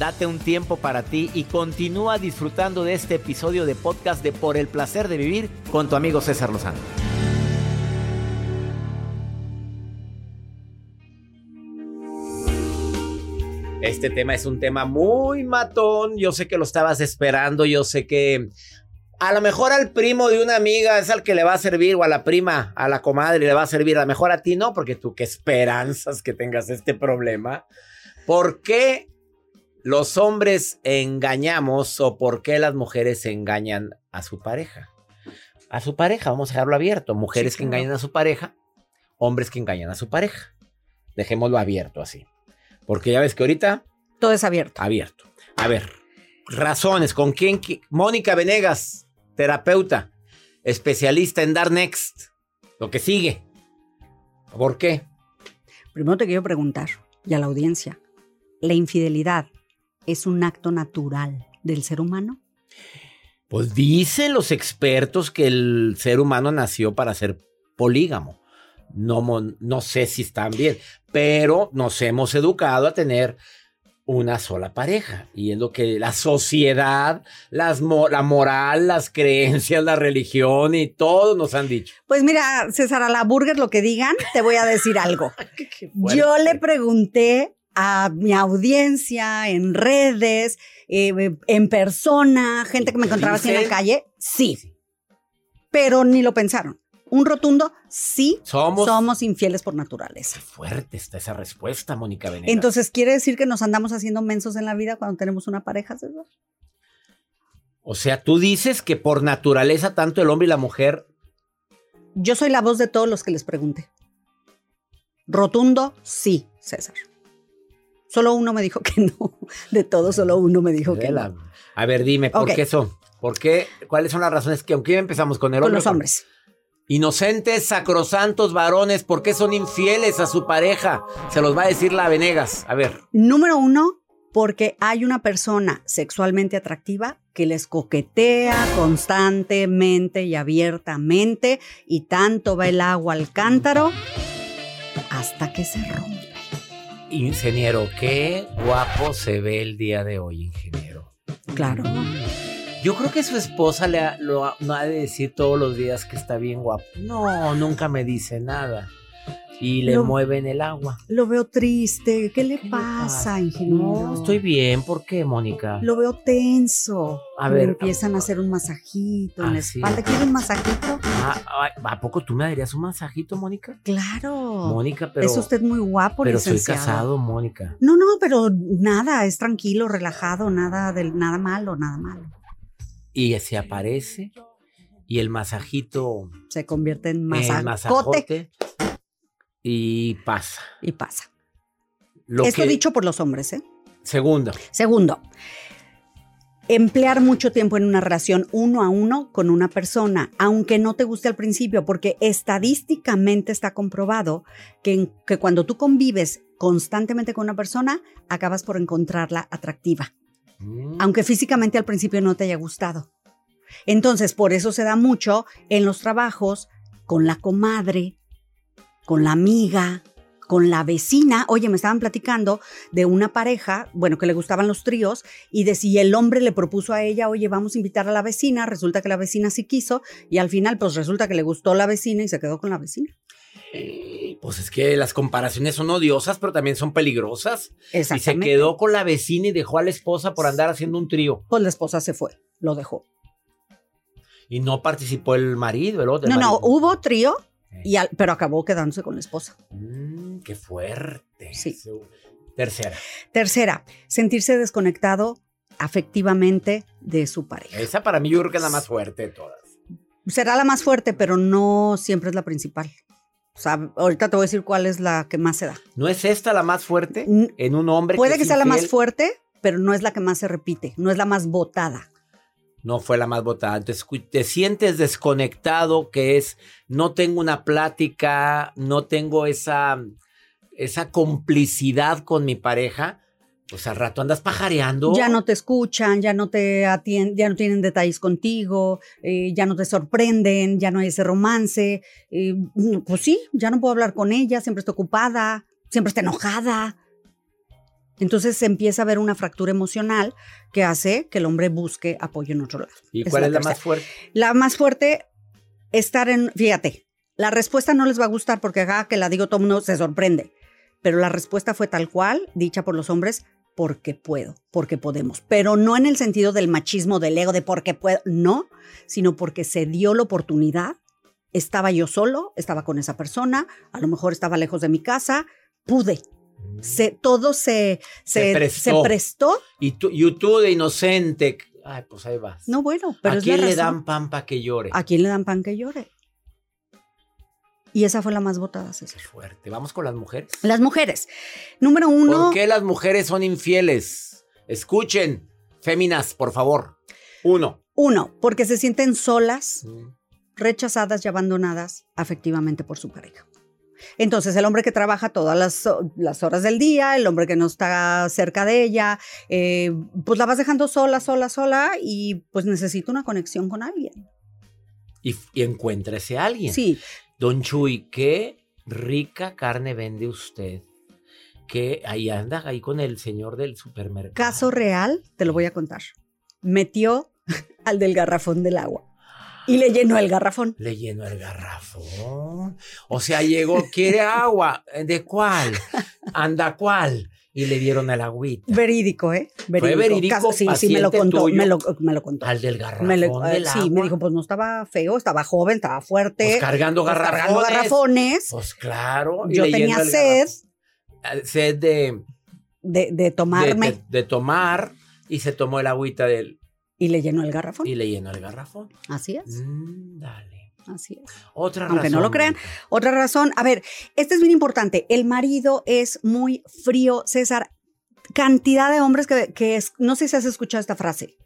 Date un tiempo para ti y continúa disfrutando de este episodio de podcast de Por el placer de vivir con tu amigo César Lozano. Este tema es un tema muy matón. Yo sé que lo estabas esperando. Yo sé que a lo mejor al primo de una amiga es al que le va a servir, o a la prima, a la comadre le va a servir. A lo mejor a ti no, porque tú qué esperanzas que tengas este problema. ¿Por qué los hombres engañamos o por qué las mujeres engañan a su pareja? A su pareja, vamos a dejarlo abierto. Mujeres que engañan a su pareja, hombres que engañan a su pareja. Dejémoslo abierto así. Porque ya ves que ahorita Todo es abierto. abierto. A ver, razones. ¿Con quién? qui- Mónica Venegas, terapeuta, especialista en Dar Next. Lo que sigue. ¿Por qué? Primero te quiero preguntar, y a la audiencia, ¿la infidelidad es un acto natural del ser humano? Pues dicen los expertos que el ser humano nació para ser polígamo. No, no sé si están bien, pero nos hemos educado a tener una sola pareja. Y es lo que la sociedad, las mo- la moral, las creencias, la religión y todo nos han dicho. Pues mira, César, a la burger lo que digan, te voy a decir algo. Yo le pregunté a mi audiencia en redes, eh, en persona, gente que me encontraba así en la calle, sí. Pero ni lo pensaron. Un rotundo, sí, Somos- somos infieles por naturaleza. Fuerte está esa respuesta, Mónica Venegas. Entonces, ¿quiere decir que nos andamos haciendo mensos en la vida cuando tenemos una pareja, César? o sea, tú dices que por naturaleza tanto el hombre y la mujer Yo soy la voz de todos los que les pregunté. Rotundo, sí, César. Solo uno me dijo que no. De todos, solo uno me dijo que no. A ver, dime, ¿por qué son? ¿Por qué? ¿Cuáles son las razones que, aunque empezamos con el Con hombre? los hombres. Inocentes, sacrosantos varones, ¿por qué son infieles a su pareja? Se los va a decir la Venegas. A ver, Número uno, porque hay una persona sexualmente atractiva que les coquetea constantemente y abiertamente y tanto va el agua al cántaro hasta que se rompe. Ingeniero, qué guapo se ve el día de hoy, ingeniero. Claro. Yo creo que su esposa le ha, lo ha- no ha de decir todos los días que está bien guapo. No, nunca me dice nada. Y le Lo- mueven el agua. Lo veo triste. ¿Qué le ¿Qué le pasa, pasa? ingeniero? No, estoy bien. ¿Por qué, Mónica? Lo veo tenso. A Le ver, empiezan a hacer un masajito en Ah, la sí. espalda. ¿Quiere un masajito? Ah, ¿A poco tú me darías un masajito, Mónica? Claro. Mónica, pero. es usted muy guapo, Pero soy licenciado. casado, Mónica. No, no, pero nada, es tranquilo, relajado, nada del nada malo, nada malo. Y se aparece. Y el masajito. Se convierte en en masacote masajote. Y pasa. y pasa. Lo Esto que- dicho por los hombres, ¿eh? Segundo. Segundo, emplear mucho tiempo en una relación uno a uno con una persona, aunque no te guste al principio, porque estadísticamente está comprobado que, que cuando tú convives constantemente con una persona, acabas por encontrarla atractiva, Mm. aunque físicamente al principio no te haya gustado. Entonces, por eso se da mucho en los trabajos con la comadre, con la amiga, con la vecina. Oye, me estaban platicando de una pareja, bueno, que le gustaban los tríos, y de si el hombre le propuso a ella, oye, vamos a invitar a la vecina, resulta que la vecina sí quiso, y al final, pues resulta que le gustó la vecina y se quedó con la vecina. Pues es que las comparaciones son odiosas, pero también son peligrosas. Y se Exactamente. quedó con la vecina y dejó a la esposa por andar haciendo un trío. Pues la esposa se fue, lo dejó. Y no participó el marido, el otro. No, el no, marido. hubo trío, y al- pero acabó quedándose con la esposa. Mm, qué fuerte. Sí. Tercera. Tercera, sentirse desconectado afectivamente de su pareja. Esa para mí yo creo que es la más fuerte de todas. Será la más fuerte, pero no siempre es la principal. O sea, ahorita te voy a decir cuál es la que más se da. ¿No es esta la más fuerte en un hombre? Puede que es sea la más fuerte, pero no es la que más se repite, no es la más votada. No fue la más votada. Te sientes desconectado, que es, no tengo una plática, no tengo esa, esa complicidad con mi pareja. Pues al rato andas pajareando. Ya no te escuchan, ya no te atienden, ya no tienen detalles contigo, eh, ya no te sorprenden, ya no hay ese romance. eh, pues sí, ya no puedo hablar con ella, siempre está ocupada, siempre está enojada. Entonces se empieza a ver una fractura emocional que hace que el hombre busque apoyo en otro lado. ¿Y cuál es la tercera. más fuerte? La más fuerte, estar en, fíjate, la respuesta no les va a gustar porque acá que la digo todo mundo se sorprende, pero la respuesta fue tal cual, dicha por los hombres, porque puedo, porque podemos, pero no en el sentido del machismo, del ego, de porque puedo, no, sino porque se dio la oportunidad, estaba yo solo, estaba con esa persona, a lo mejor estaba lejos de mi casa, pude. Se, todo se, Se se, prestó. se prestó. Y tú, y tú de inocente. Ay, pues ahí vas. No, bueno, pero ¿A es la quién le razón. dan pan para que llore? ¿A quién le dan pan que llore? Y esa fue la más votada, Qué César. fuerte. Vamos con las mujeres. Las mujeres. Número uno. ¿Por qué las mujeres son infieles? Escuchen, féminas, por favor. Uno. Uno, porque se sienten solas, rechazadas y abandonadas afectivamente por su pareja. Entonces, el hombre que trabaja todas las, las horas del día, el hombre que no está cerca de ella, eh, pues la vas dejando sola, sola, sola y pues necesita una conexión con alguien. Y, y encuéntrese a alguien. Sí, Don Chuy, qué rica carne vende usted. Que ahí anda, ahí con el señor del supermercado. caso real, te lo voy a contar. Metió al del garrafón del agua y le llenó el garrafón. Le llenó el garrafón. O sea, llegó, quiere agua. ¿De cuál? Anda, ¿cuál? Y le dieron el agüita. Verídico, ¿eh? verídico, Caso- sí, sí, me lo contó, tuyo. me lo, me lo contó. Al del garrafón Me lo- del eh, sí, agua. me dijo, pues no estaba feo, estaba joven, estaba fuerte. Pues cargando pues, garrafones. cargando garrafones. Pues claro. y Yo tenía sed garrafón. Sed de, de, de de, tomarme de- de tomar y se tomó el agüita del y le llenó el garrafón. y le llenó el garrafón. Así es, Mm, dale. así es. Otra Aunque razón. no lo crean. Otra razón, a ver, este es bien importante. El marido es muy frío, César. Cantidad de hombres que, que es, no sé si has escuchado esta frase.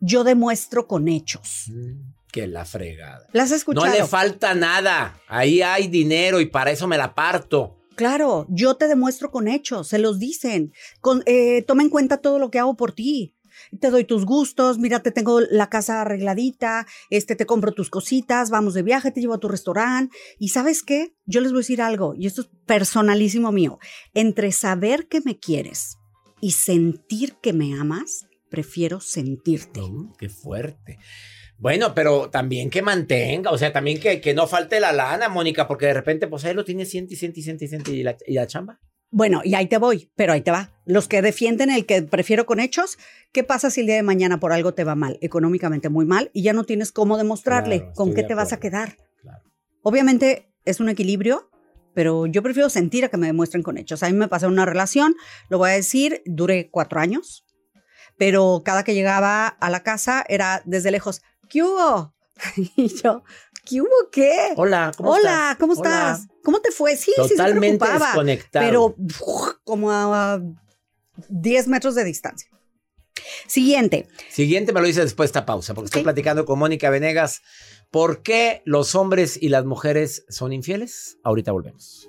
Yo demuestro con hechos. Mm, Que la fregada. ¿Las has escuchado? No le falta nada. Ahí hay dinero y para eso me la parto. Claro, yo te demuestro con hechos, se los dicen. Con, eh, toma en cuenta todo lo que hago por ti. Te doy tus gustos, mira, te tengo la casa arregladita, este, te compro tus cositas, vamos de viaje, te llevo a tu restaurante. Y sabes qué, yo les voy a decir algo, y esto es personalísimo mío. Entre saber que me quieres y sentir que me amas, prefiero sentirte. Mm, qué fuerte. Bueno, pero también que mantenga, o sea, también que, que no falte la lana, Mónica, porque de repente, pues ahí lo tiene siente siente siente siente y la, y la chamba. Bueno, y ahí te voy, pero ahí te va. Los que defienden el que prefiero con hechos, ¿qué pasa si el día de mañana por algo te va mal, económicamente muy mal, y ya no tienes cómo demostrarle Claro, con qué de te vas a quedar? Claro. Obviamente es un equilibrio, pero yo prefiero sentir a que me demuestren con hechos. A mí me pasó una relación, lo voy a decir, duré cuatro años, pero cada que llegaba a la casa era desde lejos, ¿qué hubo? Y yo, ¿qué hubo qué? Hola, ¿cómo Hola, estás? ¿cómo Hola. estás? ¿Cómo te fue? Sí, sí, se Totalmente desconectado. Pero uf, como a 10 metros de distancia. Siguiente. Siguiente me lo dice después de esta pausa, porque estoy platicando con Mónica Venegas. ¿Por qué los hombres y las mujeres son infieles? Ahorita volvemos.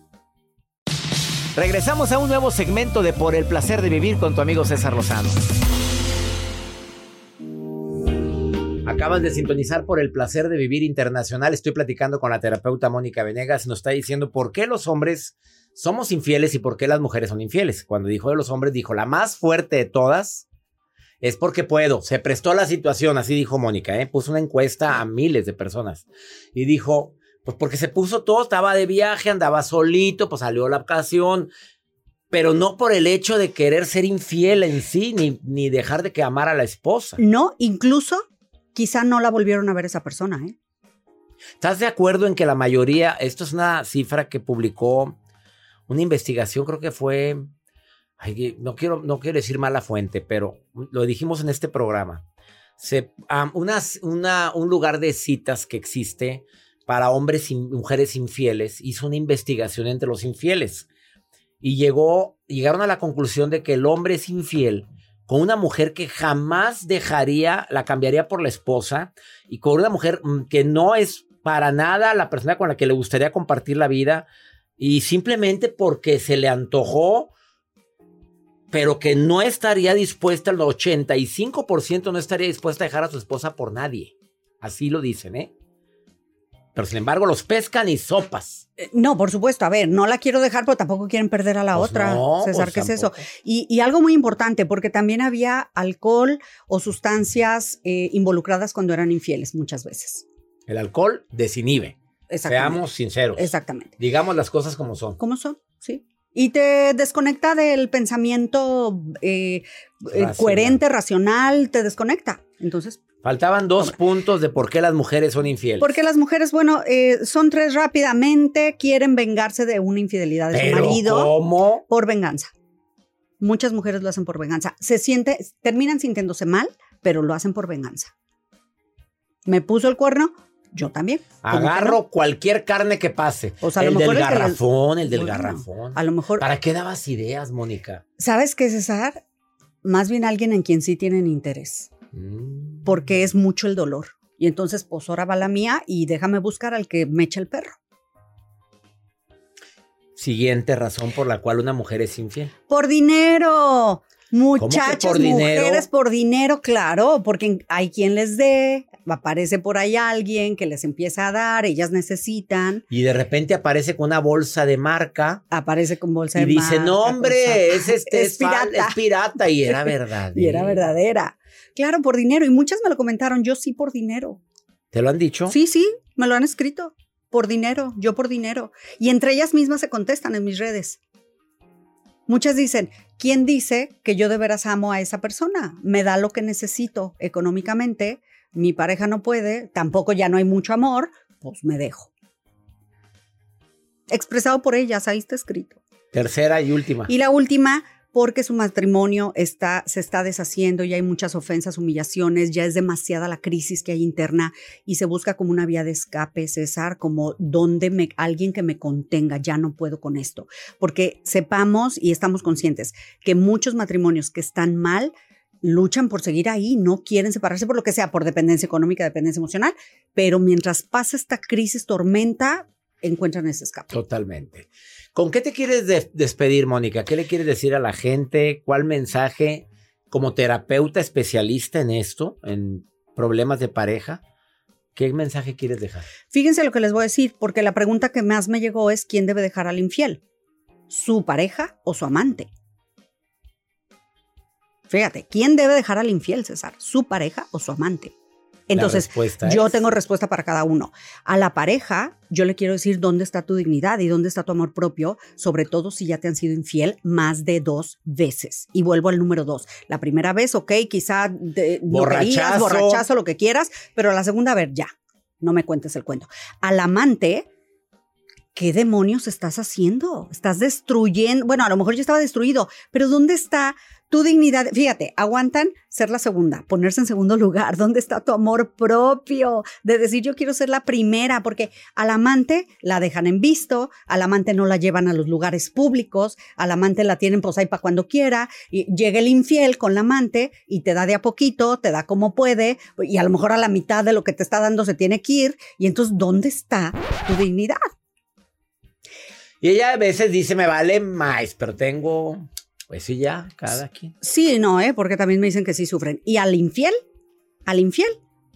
Regresamos a un nuevo segmento de Por el placer de vivir con tu amigo César Lozano. Acabas de sintonizar por el placer de vivir internacional. Estoy platicando con la terapeuta Mónica Venegas. Nos está diciendo por qué los hombres somos infieles y por qué las mujeres son infieles. Cuando dijo de los hombres, dijo la más fuerte de todas es porque puedo. Se prestó la situación, así dijo Mónica. ¿eh? Puso una encuesta a miles de personas y dijo, pues porque se puso todo, estaba de viaje, andaba solito, pues salió la ocasión. Pero no por el hecho de querer ser infiel en sí, ni, ni dejar de que amar a la esposa. No, incluso quizá no la volvieron a ver esa persona, ¿eh? ¿Estás de acuerdo en que la mayoría, esto es una cifra que publicó una investigación, creo que fue, ay, no, quiero, no quiero decir mala fuente, pero lo dijimos en este programa. Se, um, unas- una- un lugar de citas que existe para hombres y mujeres infieles hizo una investigación entre los infieles y llegó, llegaron a la conclusión de que el hombre es infiel con una mujer que jamás dejaría, la cambiaría por la esposa y con una mujer mm, que no es para nada la persona con la que le gustaría compartir la vida y simplemente porque se le antojó, pero que no estaría dispuesta, el 85% no estaría dispuesta a dejar a su esposa por nadie. Así lo dicen, ¿eh? Pero sin embargo los pescan y sopas. Eh, No, por supuesto. A ver, no la quiero dejar, pero tampoco quieren perder a la Pues otra. no, César, pues ¿qué es eso? Y, y algo muy importante, porque también había alcohol o sustancias eh, involucradas cuando eran infieles muchas veces. El alcohol desinhibe. Exactamente. Seamos sinceros. Exactamente. Digamos las cosas como son. ¿Cómo son? Sí. Y te desconecta del pensamiento eh, eh, Racional. coherente, racional, te desconecta. Entonces, Faltaban dos puntos de por qué las mujeres son infieles. porque las mujeres, bueno, eh, son tres rápidamente, quieren vengarse de una infidelidad de su Pero marido ¿cómo? por venganza. Muchas mujeres lo hacen por venganza. Se siente, terminan sintiéndose mal, pero lo hacen por venganza. Me puso el cuerno, yo también. ¿Cómo que Agarro no? cualquier carne que pase. O sea, el mejor del el que les- garrafón, el del garrafón. A lo mejor, ¿Para qué dabas ideas, Mónica? ¿sabes qué, César? Más bien alguien en quien sí tienen interés, Mm. porque es mucho el dolor. Y entonces, pues ahora va la mía y déjame buscar al que me echa el perro. Siguiente razón por la cual una mujer es infiel. Por dinero. Muchachas, por dinero? mujeres por dinero, claro, porque hay quien les dé, aparece por ahí alguien que les empieza a dar, ellas necesitan, Y de repente aparece con una bolsa de marca aparece con bolsa y de dice, marca, no, con hombre, es zapatos". este, es es, pirata. es pirata. Y era verdad. Y era verdadera. Claro, por dinero. Y muchas me lo comentaron, yo sí por dinero. ¿Te lo han dicho? Sí, sí, me lo han escrito. Por dinero, yo por dinero. Y entre ellas mismas se contestan en mis redes. Muchas dicen, ¿quién dice que yo de veras amo a esa persona? Me da lo que necesito económicamente, mi pareja no puede, tampoco ya no hay mucho amor, pues me dejo. Expresado por ellas, ahí está escrito. Tercera y última. Y la última, porque su matrimonio está, se está deshaciendo y hay muchas ofensas, humillaciones, ya es demasiada la crisis que hay interna y se busca como una vía de escape, César, como donde me, alguien que me contenga, ya no puedo con esto. Porque sepamos y estamos conscientes que muchos matrimonios que están mal luchan por seguir ahí, no quieren separarse por lo que sea, por dependencia económica, dependencia emocional, pero mientras pasa esta crisis, tormenta, encuentran ese escape. Totalmente. ¿Con qué te quieres de- despedir, Mónica? ¿Qué le quieres decir a la gente? ¿Cuál mensaje como terapeuta especialista en esto, en problemas de pareja? ¿Qué mensaje quieres dejar? Fíjense lo que les voy a decir, porque la pregunta que más me llegó es quién debe dejar al infiel, su pareja o su amante. Fíjate, ¿quién debe dejar al infiel, César? ¿Su pareja o su amante? Entonces, yo es- tengo respuesta para cada uno. A la pareja, yo le quiero decir dónde está tu dignidad y dónde está tu amor propio, sobre todo si ya te han sido infiel más de dos veces. Y vuelvo al número dos. La primera vez, ok, quizá de, Borrachazo. borrachazo, lo que quieras, pero la segunda, a ver, ya, no me cuentes el cuento. Al amante, ¿qué demonios estás haciendo? Estás destruyendo, bueno, a lo mejor ya estaba destruido, pero ¿dónde está tu dignidad? Fíjate, aguantan ser la segunda, ponerse en segundo lugar. ¿Dónde está tu amor propio? De decir, yo quiero ser la primera, porque al amante la dejan en visto, al amante no la llevan a los lugares públicos, al amante la tienen pues ahí para cuando quiera, y llega el infiel con la amante y te da de a poquito, te da como puede, y a lo mejor a la mitad de lo que te está dando se tiene que ir, y entonces, ¿dónde está tu dignidad? Y ella a veces dice, me vale más, pero tengo, pues sí, ya, cada quien. Sí, no, ¿eh? porque también me dicen que sí sufren. Y al infiel, al infiel,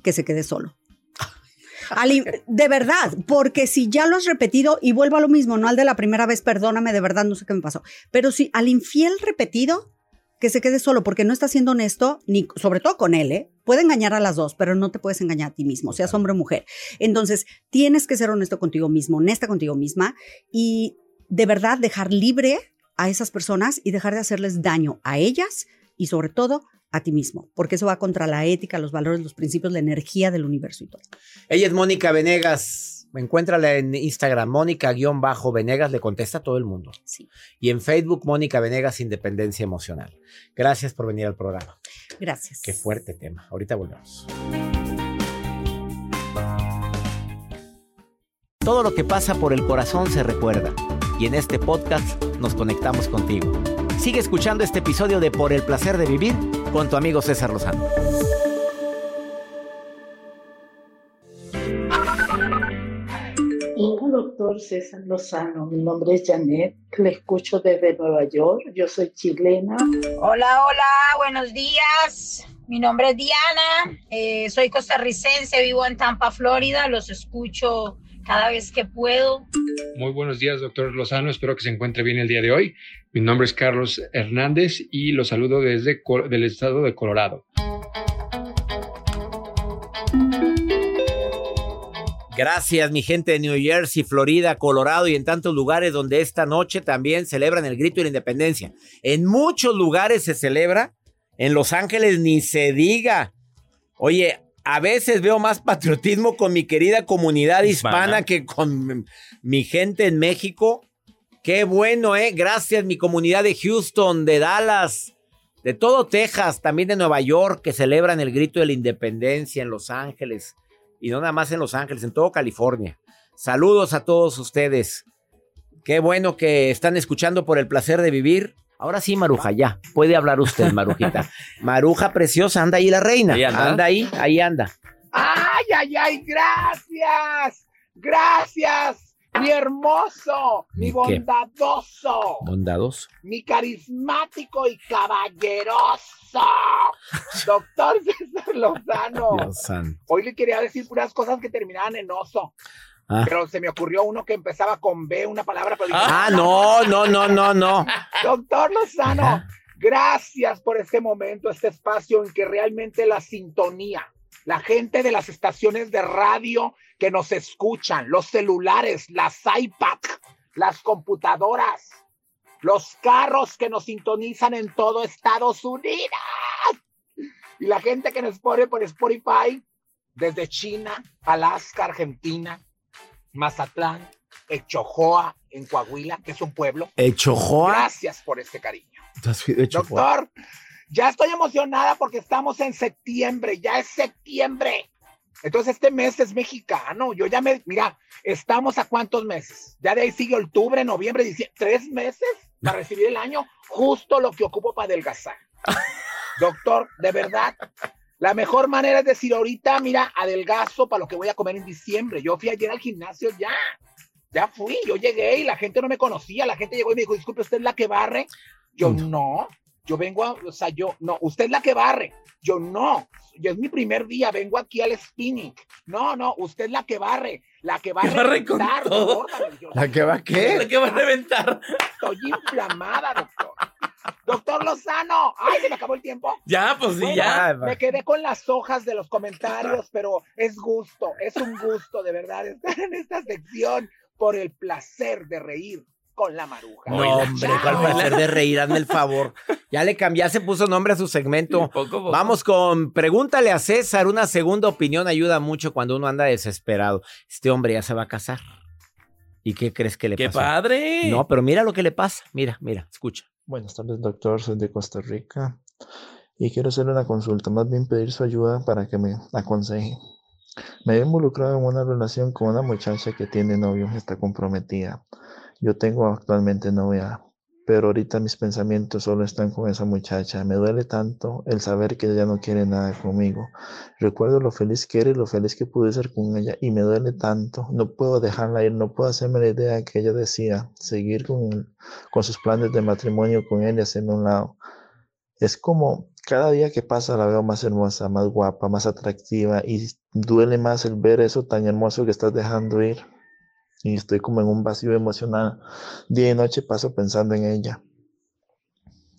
que se quede solo. Al de verdad, porque si ya lo has repetido y vuelvo a lo mismo, no al de la primera vez, perdóname, de verdad no sé qué me pasó, pero si al infiel repetido, que se quede solo, porque no está siendo honesto, ni sobre todo con él, ¿eh? Puede engañar a las dos, pero no te puedes engañar a ti mismo, seas hombre o mujer. Entonces, tienes que ser honesto contigo mismo, honesta contigo misma y de verdad dejar libre a esas personas y dejar de hacerles daño a ellas y sobre todo a ti mismo, porque eso va contra la ética, los valores, los principios, la energía del universo y todo. Ella es Mónica Venegas. Encuéntrala en Instagram, Mónica-Venegas, le contesta a todo el mundo. Sí. Y en Facebook, Mónica Venegas, Independencia Emocional. Gracias por venir al programa. Gracias. Qué fuerte tema. Ahorita volvemos. Todo lo que pasa por el corazón se recuerda. Y en este podcast nos conectamos contigo. Sigue escuchando este episodio de Por el placer de vivir con tu amigo César Lozano. Hola, doctor César Lozano. Mi nombre es Janet, le escucho desde Nueva York. Yo soy chilena. Hola, hola, buenos días. Mi nombre es Diana, eh, soy costarricense, vivo en Tampa, Florida. Los escucho cada vez que puedo. Muy buenos días, doctor Lozano. Espero que se encuentre bien el día de hoy. Mi nombre es Carlos Hernández y lo saludo desde del estado de Colorado. Gracias, mi gente de New Jersey, Florida, Colorado y en tantos lugares donde esta noche también celebran el grito de la independencia. En muchos lugares se celebra, en Los Ángeles ni se diga. Oye, a veces veo más patriotismo con mi querida comunidad hispana, Hispana. que con mi gente en México. Qué bueno, ¿eh? Gracias, mi comunidad de Houston, de Dallas, de todo Texas, también de Nueva York, que celebran el grito de la independencia en Los Ángeles. Y no nada más en Los Ángeles, en todo California. Saludos a todos ustedes. Qué bueno que están escuchando por el placer de vivir. Ahora sí, Maruja, ya. Puede hablar usted, Marujita. Maruja preciosa, anda ahí la reina. Ahí anda. anda ahí, ahí anda. ¡Ay, ay, ay! ¡Gracias! ¡Gracias! ¡Mi hermoso! ¡Mi bondadoso! Bondados. ¡Mi carismático y caballeroso! Doctor César Lozano. Dios santo. Hoy le quería decir puras cosas que terminaban en oso. Ah. Pero se me ocurrió uno que empezaba con B, una palabra. Pero dije, Ah, no, no, no, no, no. Doctor Lozano, Ajá. gracias por este momento, este espacio en que realmente la sintonía, la gente de las estaciones de radio que nos escuchan, los celulares, las iPad, las computadoras, los carros que nos sintonizan en todo Estados Unidos y la gente que nos pone por Spotify desde China, Alaska, Argentina, Mazatlán, Echojoa, en Coahuila, que es un pueblo. Echojoa. Gracias por este cariño. Doctor, ya estoy emocionada porque estamos en septiembre, ya es septiembre. Entonces este mes es mexicano. Yo ya me, mira, estamos a cuántos meses. Ya de ahí sigue octubre, noviembre, diciembre, tres meses para recibir el año, justo lo que ocupo para adelgazar. Doctor, de verdad, la mejor manera es decir ahorita, mira, adelgazo para lo que voy a comer en diciembre. Yo fui ayer al gimnasio ya. Ya fui, yo llegué y la gente no me conocía. La gente llegó y me dijo, disculpe, ¿usted es la que barre? Yo, no. Yo vengo a, o sea, yo, no, usted es la que barre. Yo no, yo es mi primer día, vengo aquí al spinning. No, no, usted es la que barre, la que va a barre con reventar, todo. órale, yo- ¿La que va qué? La que va a reventar. Estoy inflamada, doctor. Doctor Lozano, ay, se me acabó el tiempo. Ya, pues sí, Bueno, ya. Me quedé con las hojas de los comentarios, pero es gusto, es un gusto de verdad estar en esta sección por el placer de reír con la maruja. No, hombre, cuál placer de reír, hazme el favor. Ya le cambié, ya se puso nombre a su segmento. Vamos con Pregúntale a César. Una segunda opinión ayuda mucho cuando uno anda desesperado. Este hombre ya se va a casar. ¿Y qué crees que le ¡Qué pasó? padre! No, pero mira lo que le pasa. Mira, mira, escucha. Buenas tardes, doctor. Soy de Costa Rica y quiero hacerle una consulta, más bien pedir su ayuda para que me aconseje. Me he involucrado en una relación con una muchacha que tiene novio, está comprometida. Yo tengo actualmente novia, pero ahorita mis pensamientos solo están con esa muchacha. Me duele tanto el saber que ella no quiere nada conmigo. Recuerdo lo feliz que era y lo feliz que pude ser con ella y me duele tanto. No puedo dejarla ir, no puedo hacerme la idea que ella decía, seguir con, con sus planes de matrimonio con él y hacerme un lado. Es como cada día que pasa la veo más hermosa, más guapa, más atractiva y duele más el ver eso tan hermoso que estás dejando ir. Y estoy como en un vacío emocional. Día y noche paso pensando en ella.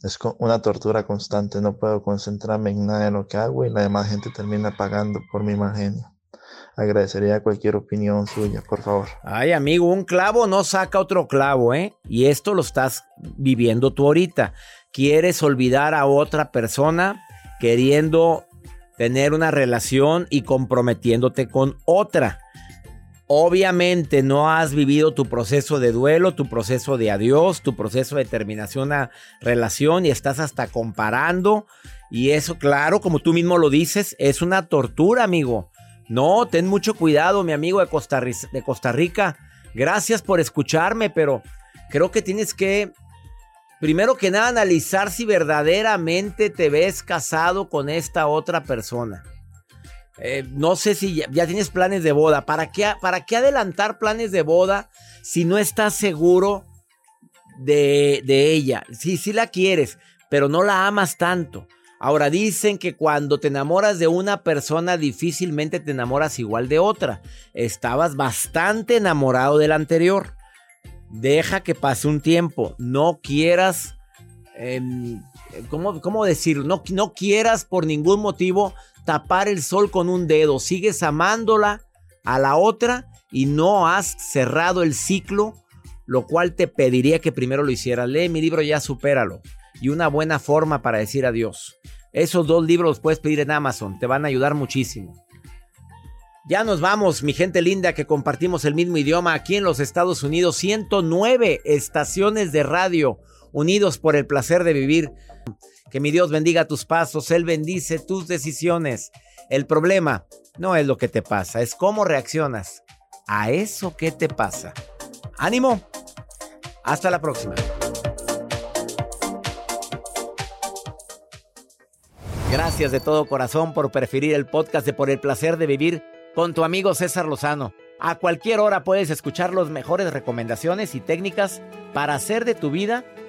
Es una tortura constante, no puedo concentrarme en nada de lo que hago y la demás gente termina pagando por mi mal genio. Agradecería cualquier opinión suya, por favor. Ay, amigo, un clavo no saca otro clavo, ¿eh? Y esto lo estás viviendo tú ahorita. Quieres olvidar a otra persona queriendo tener una relación y comprometiéndote con otra. Obviamente no has vivido tu proceso de duelo, tu proceso de adiós, tu proceso de terminación a relación y estás hasta comparando. Y eso, claro, como tú mismo lo dices, es una tortura, amigo. No, ten mucho cuidado, mi amigo de Costa, de Costa Rica. Gracias por escucharme, pero creo que tienes que, primero que nada, analizar si verdaderamente te ves casado con esta otra persona. Eh, no sé si ya, tienes planes de boda. ¿Para qué, ¿Para qué adelantar planes de boda si no estás seguro de, de ella? Sí, sí la quieres, pero no la amas tanto. Ahora dicen que cuando te enamoras de una persona difícilmente te enamoras igual de otra. Estabas bastante enamorado del anterior. Deja que pase un tiempo. No quieras... em, ¿cómo, cómo decir? No, no quieras por ningún motivo tapar el sol con un dedo. Sigues amándola a la otra y no has cerrado el ciclo, lo cual te pediría que primero lo hicieras. Lee mi libro ya, supéralo. Y una buena forma para decir adiós. Esos dos libros los puedes pedir en Amazon, te van a ayudar muchísimo. Ya nos vamos, mi gente linda, que compartimos el mismo idioma aquí en los Estados Unidos. 109 estaciones de radio unidos por el placer de vivir. Que mi Dios bendiga tus pasos, Él bendice tus decisiones. El problema no es lo que te pasa, es cómo reaccionas a eso que te pasa. Ánimo. Hasta la próxima. Gracias de todo corazón por preferir el podcast de Por el placer de vivir con tu amigo César Lozano. A cualquier hora puedes escuchar las mejores recomendaciones y técnicas para hacer de tu vida